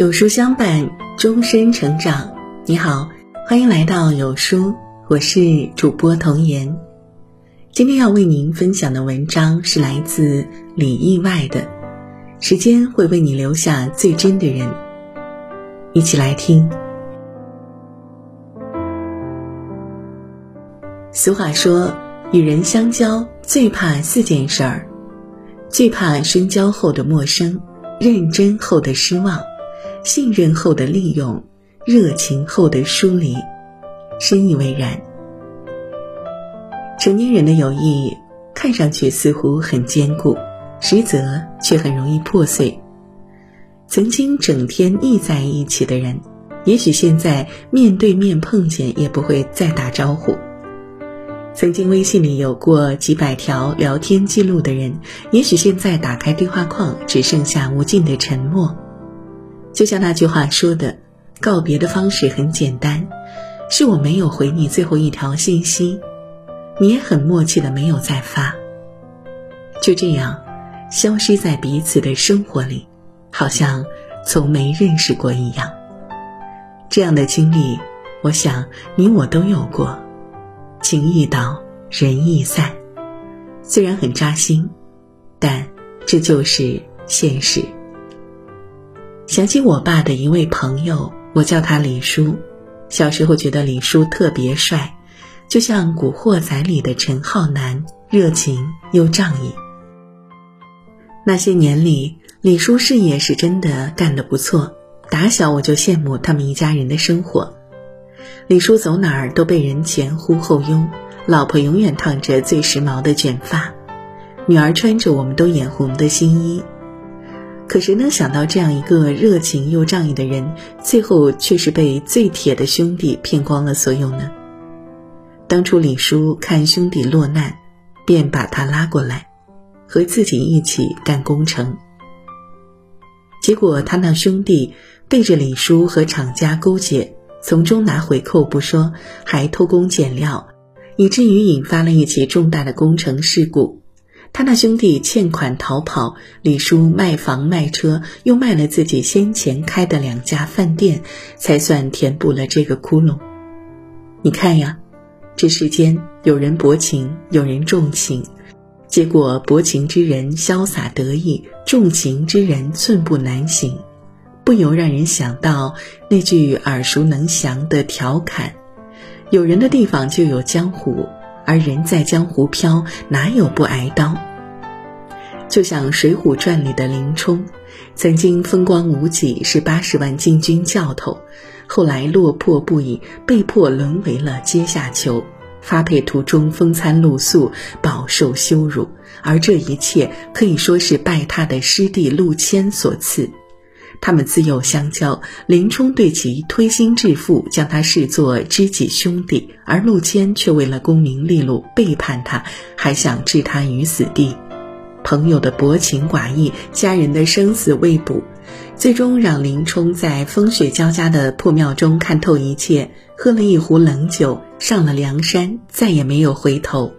有书相伴，终身成长。你好，欢迎来到有书，我是主播童言。今天要为您分享的文章是来自李意外的《时间会为你留下最真的人》，一起来听。俗话说，与人相交最怕四件事儿：最怕深交后的陌生，认真后的失望。信任后的利用，热情后的疏离，深以为然。成年人的友谊看上去似乎很坚固，实则却很容易破碎。曾经整天腻在一起的人，也许现在面对面碰见也不会再打招呼。曾经微信里有过几百条聊天记录的人，也许现在打开对话框只剩下无尽的沉默。就像那句话说的，告别的方式很简单，是我没有回你最后一条信息，你也很默契的没有再发，就这样，消失在彼此的生活里，好像从没认识过一样。这样的经历，我想你我都有过，情易到，人易散，虽然很扎心，但这就是现实。想起我爸的一位朋友，我叫他李叔。小时候觉得李叔特别帅，就像《古惑仔》里的陈浩南，热情又仗义。那些年里，李叔事业是真的干得不错，打小我就羡慕他们一家人的生活。李叔走哪儿都被人前呼后拥，老婆永远烫着最时髦的卷发，女儿穿着我们都眼红的新衣。可谁能想到，这样一个热情又仗义的人，最后却是被最铁的兄弟骗光了所有呢？当初李叔看兄弟落难，便把他拉过来，和自己一起干工程。结果他那兄弟背着李叔和厂家勾结，从中拿回扣不说，还偷工减料，以至于引发了一起重大的工程事故。他那兄弟欠款逃跑，李叔卖房卖车，又卖了自己先前开的两家饭店，才算填补了这个窟窿。你看呀，这世间有人薄情，有人重情，结果薄情之人潇洒得意，重情之人寸步难行，不由让人想到那句耳熟能详的调侃：“有人的地方就有江湖。”而人在江湖飘，哪有不挨刀？就像《水浒传》里的林冲，曾经风光无几，是八十万禁军教头，后来落魄不已，被迫沦为了阶下囚，发配途中风餐露宿，饱受羞辱。而这一切可以说是拜他的师弟陆谦所赐。他们自幼相交，林冲对其推心置腹，将他视作知己兄弟；而陆谦却为了功名利禄背叛他，还想置他于死地。朋友的薄情寡义，家人的生死未卜，最终让林冲在风雪交加的破庙中看透一切，喝了一壶冷酒，上了梁山，再也没有回头。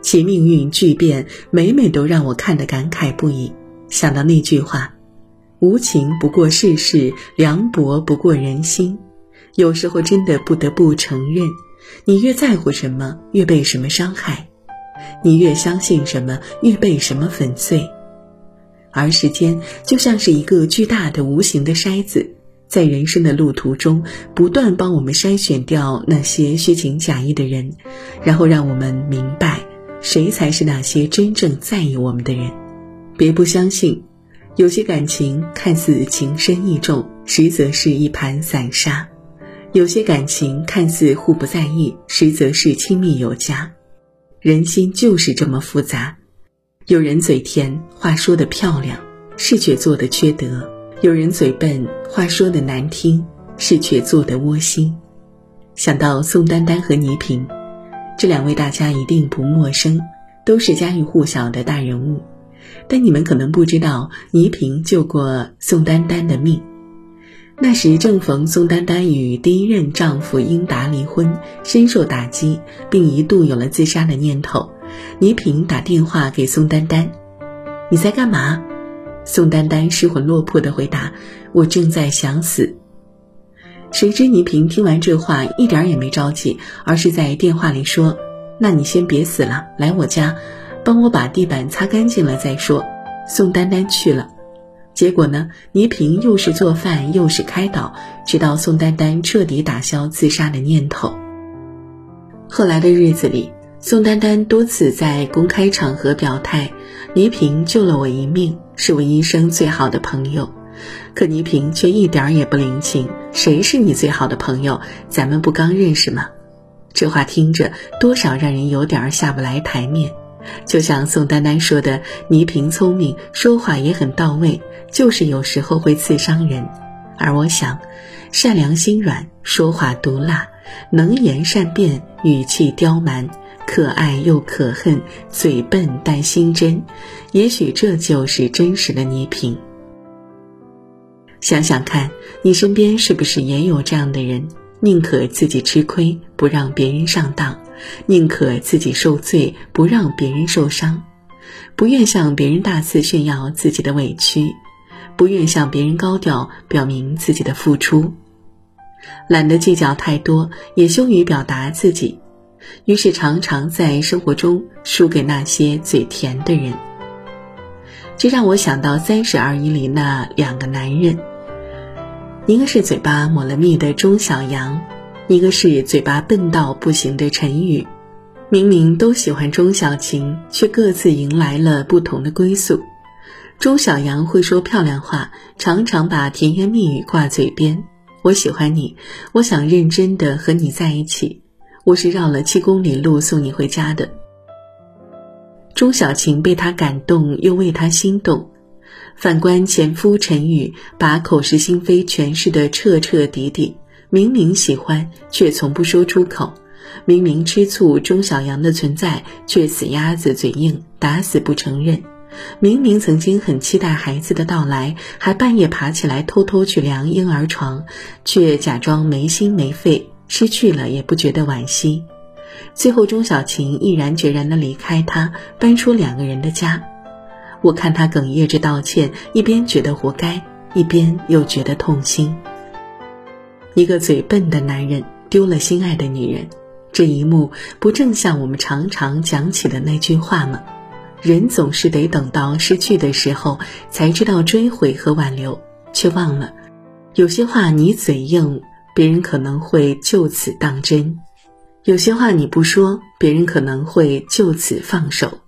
其命运巨变，每每都让我看得感慨不已。想到那句话。无情不过世事，凉薄不过人心。有时候真的不得不承认，你越在乎什么，越被什么伤害；你越相信什么，越被什么粉碎。而时间就像是一个巨大的无形的筛子，在人生的路途中，不断帮我们筛选掉那些虚情假意的人，然后让我们明白，谁才是那些真正在意我们的人。别不相信。有些感情看似情深意重，实则是一盘散沙；有些感情看似互不在意，实则是亲密有加。人心就是这么复杂。有人嘴甜，话说的漂亮，事却做的缺德；有人嘴笨，话说的难听，事却做的窝心。想到宋丹丹和倪萍，这两位大家一定不陌生，都是家喻户晓的大人物。但你们可能不知道，倪萍救过宋丹丹的命。那时正逢宋丹丹与第一任丈夫英达离婚，深受打击，并一度有了自杀的念头。倪萍打电话给宋丹丹：“你在干嘛？”宋丹丹失魂落魄的回答：“我正在想死。”谁知倪萍听完这话，一点也没着急，而是在电话里说：“那你先别死了，来我家，帮我把地板擦干净了再说。”宋丹丹去了，结果呢，倪萍又是做饭又是开导，直到宋丹丹彻底打消自杀的念头。后来的日子里，宋丹丹多次在公开场合表态：“倪萍救了我一命，是我一生最好的朋友。”可倪萍却一点儿也不领情。谁是你最好的朋友？咱们不刚认识吗？这话听着多少让人有点下不来台面。就像宋丹丹说的：“倪萍聪明，说话也很到位，就是有时候会刺伤人。”而我想，善良心软，说话毒辣，能言善辩，语气刁蛮，可爱又可恨，嘴笨但心真。也许这就是真实的倪萍。想想看，你身边是不是也有这样的人？宁可自己吃亏，不让别人上当；宁可自己受罪，不让别人受伤；不愿向别人大肆炫耀自己的委屈，不愿向别人高调表明自己的付出，懒得计较太多，也羞于表达自己，于是常常在生活中输给那些嘴甜的人。这让我想到《三十而已》里那两个男人，一个是嘴巴抹了蜜的钟小阳，一个是嘴巴笨到不行的陈宇。明明都喜欢钟小琴，却各自迎来了不同的归宿。钟小阳会说漂亮话，常常把甜言蜜语挂嘴边。我喜欢你，我想认真的和你在一起，我是绕了七公里路送你回家的。钟小琴被他感动，又为他心动。反观前夫陈宇，把口是心非诠释的彻彻底底。明明喜欢，却从不说出口；明明吃醋钟小阳的存在，却死鸭子嘴硬，打死不承认；明明曾经很期待孩子的到来，还半夜爬起来偷偷去量婴儿床，却假装没心没肺，失去了也不觉得惋惜。最后，钟小琴毅然决然地离开他，搬出两个人的家。我看他哽咽着道歉，一边觉得活该，一边又觉得痛心。一个嘴笨的男人丢了心爱的女人，这一幕不正像我们常常讲起的那句话吗？人总是得等到失去的时候，才知道追悔和挽留，却忘了，有些话你嘴硬，别人可能会就此当真。有些话你不说，别人可能会就此放手。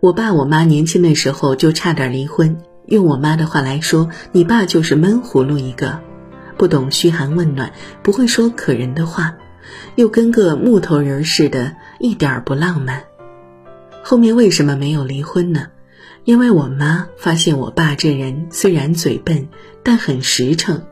我爸我妈年轻的时候就差点离婚，用我妈的话来说，你爸就是闷葫芦一个，不懂嘘寒问暖，不会说可人的话，又跟个木头人似的，一点不浪漫。后面为什么没有离婚呢？因为我妈发现我爸这人虽然嘴笨，但很实诚。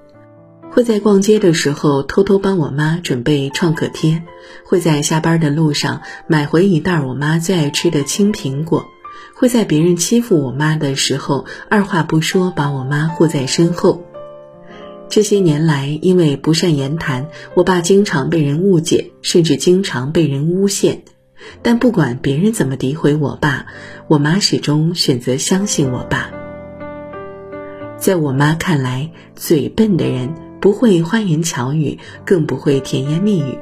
会在逛街的时候偷偷帮我妈准备创可贴，会在下班的路上买回一袋我妈最爱吃的青苹果，会在别人欺负我妈的时候二话不说把我妈护在身后。这些年来，因为不善言谈，我爸经常被人误解，甚至经常被人诬陷。但不管别人怎么诋毁我爸，我妈始终选择相信我爸。在我妈看来，嘴笨的人。不会花言巧语，更不会甜言蜜语，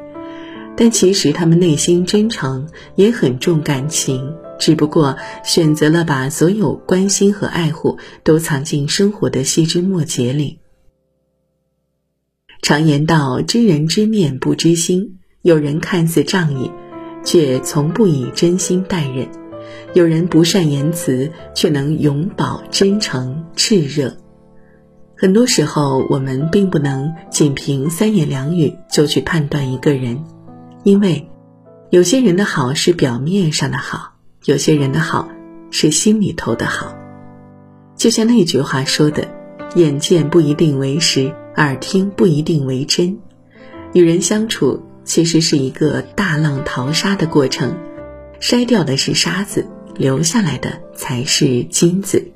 但其实他们内心真诚，也很重感情，只不过选择了把所有关心和爱护都藏进生活的细枝末节里。常言道：“知人知面不知心。”有人看似仗义，却从不以真心待人；有人不善言辞，却能永葆真诚炽热。很多时候，我们并不能仅凭三言两语就去判断一个人，因为有些人的好是表面上的好，有些人的好是心里头的好。就像那句话说的：“眼见不一定为实，耳听不一定为真。”与人相处其实是一个大浪淘沙的过程，筛掉的是沙子，留下来的才是金子。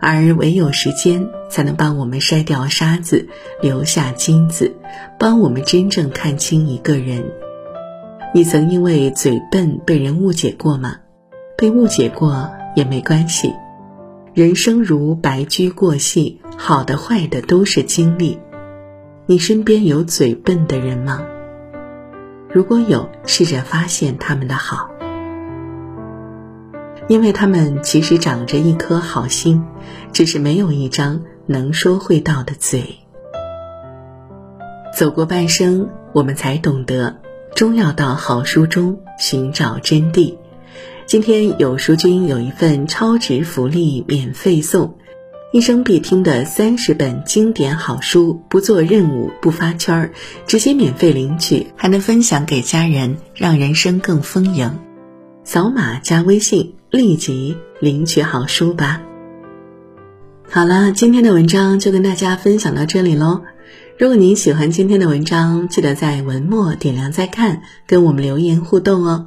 而唯有时间才能帮我们筛掉沙子，留下金子，帮我们真正看清一个人。你曾因为嘴笨被人误解过吗？被误解过也没关系，人生如白驹过隙，好的坏的都是经历。你身边有嘴笨的人吗？如果有，试着发现他们的好，因为他们其实长着一颗好心，只是没有一张能说会道的嘴。走过半生，我们才懂得，终要到好书中寻找真谛。今天有书君有一份超值福利免费送，一生必听的三十本经典好书，不做任务，不发圈儿，直接免费领取，还能分享给家人，让人生更丰盈。扫码加微信，立即领取好书吧。好了，今天的文章就跟大家分享到这里喽。如果您喜欢今天的文章，记得在文末点亮再看，跟我们留言互动哦。